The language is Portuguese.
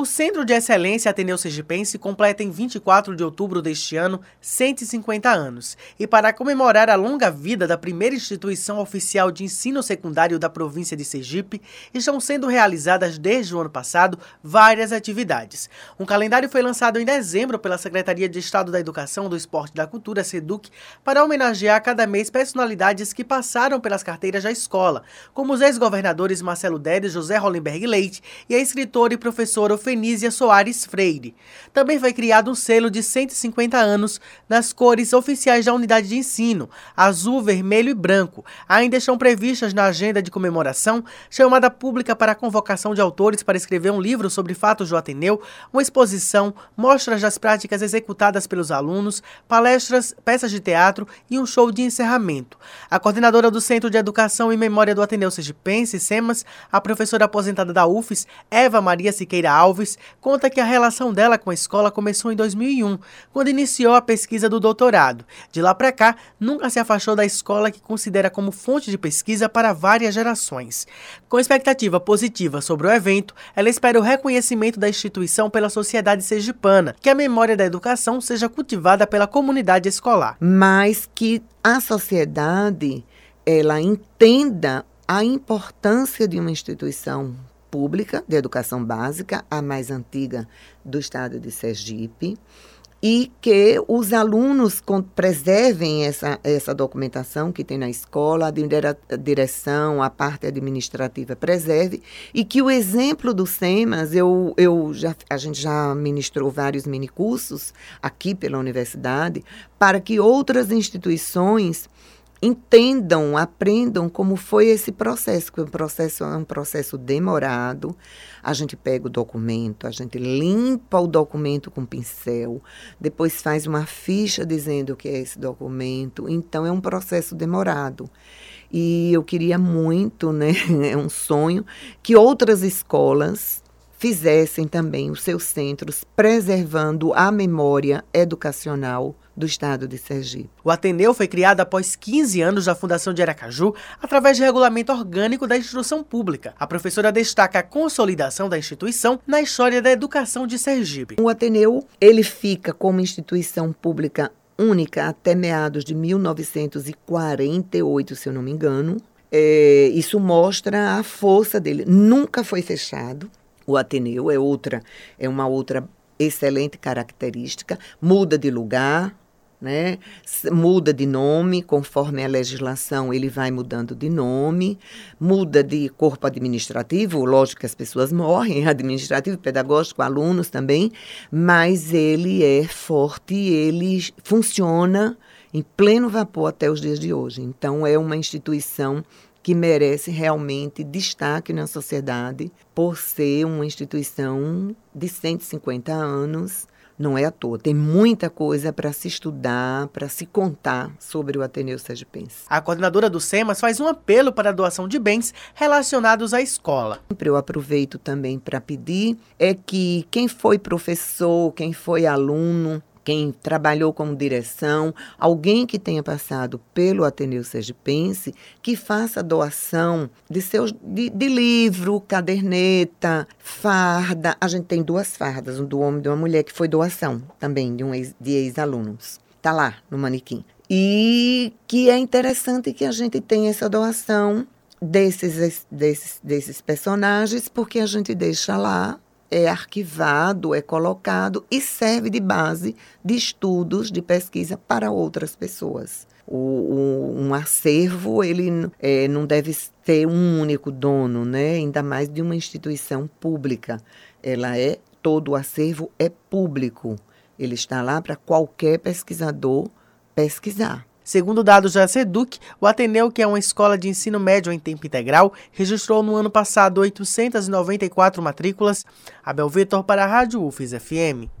O Centro de Excelência Ateneu Sergipense completa em 24 de outubro deste ano 150 anos. E para comemorar a longa vida da primeira instituição oficial de ensino secundário da província de Sergipe, estão sendo realizadas desde o ano passado várias atividades. Um calendário foi lançado em dezembro pela Secretaria de Estado da Educação, do Esporte e da Cultura, SEDUC, para homenagear cada mês personalidades que passaram pelas carteiras da escola, como os ex-governadores Marcelo Dedes, José Hollenberg Leite e a escritora e professora Fenísia Soares Freire. Também foi criado um selo de 150 anos nas cores oficiais da unidade de ensino, azul, vermelho e branco. Ainda estão previstas na agenda de comemoração chamada pública para a convocação de autores para escrever um livro sobre fatos do Ateneu, uma exposição, mostras das práticas executadas pelos alunos, palestras, peças de teatro e um show de encerramento. A coordenadora do Centro de Educação e Memória do Ateneu Sergipense, SEMAS, a professora aposentada da UFES, Eva Maria Siqueira Alves, Alves conta que a relação dela com a escola começou em 2001, quando iniciou a pesquisa do doutorado. De lá para cá, nunca se afastou da escola que considera como fonte de pesquisa para várias gerações. Com expectativa positiva sobre o evento, ela espera o reconhecimento da instituição pela sociedade sergipana, que a memória da educação seja cultivada pela comunidade escolar. Mas que a sociedade ela entenda a importância de uma instituição pública de educação básica, a mais antiga do estado de Sergipe, e que os alunos preservem essa, essa documentação que tem na escola, a direção, a parte administrativa preserve, e que o exemplo do SEMAS, eu, eu já, a gente já ministrou vários minicursos aqui pela universidade, para que outras instituições entendam, aprendam como foi esse processo, que o processo é um processo demorado. A gente pega o documento, a gente limpa o documento com pincel, depois faz uma ficha dizendo o que é esse documento. Então é um processo demorado. E eu queria muito, né, é um sonho que outras escolas fizessem também os seus centros preservando a memória educacional do estado de Sergipe. O Ateneu foi criado após 15 anos da fundação de Aracaju, através de regulamento orgânico da instrução pública. A professora destaca a consolidação da instituição na história da educação de Sergipe. O Ateneu, ele fica como instituição pública única até meados de 1948, se eu não me engano. É, isso mostra a força dele. Nunca foi fechado. O Ateneu é outra, é uma outra excelente característica. Muda de lugar, né? Muda de nome, conforme a legislação, ele vai mudando de nome, muda de corpo administrativo, lógico que as pessoas morrem, administrativo, pedagógico, alunos também, mas ele é forte, ele funciona em pleno vapor até os dias de hoje. Então, é uma instituição que merece realmente destaque na sociedade por ser uma instituição de 150 anos não é à toa. Tem muita coisa para se estudar, para se contar sobre o Ateneu Sergipense. A coordenadora do SEMAS faz um apelo para a doação de bens relacionados à escola. Eu aproveito também para pedir é que quem foi professor, quem foi aluno, quem trabalhou como direção, alguém que tenha passado pelo Ateneu Sergipense, que faça doação de seus de, de livro, caderneta, farda. A gente tem duas fardas, um do homem e de uma mulher, que foi doação também de um ex, de ex-alunos. Está lá no manequim. E que é interessante que a gente tenha essa doação desses, desses, desses personagens, porque a gente deixa lá é arquivado, é colocado e serve de base de estudos, de pesquisa para outras pessoas. O, o, um acervo ele é, não deve ter um único dono, né? ainda mais de uma instituição pública. Ela é todo o acervo é público. Ele está lá para qualquer pesquisador pesquisar. Segundo dados da SEDUC, o Ateneu, que é uma escola de ensino médio em tempo integral, registrou no ano passado 894 matrículas. Abel Vitor para a Rádio UFES FM.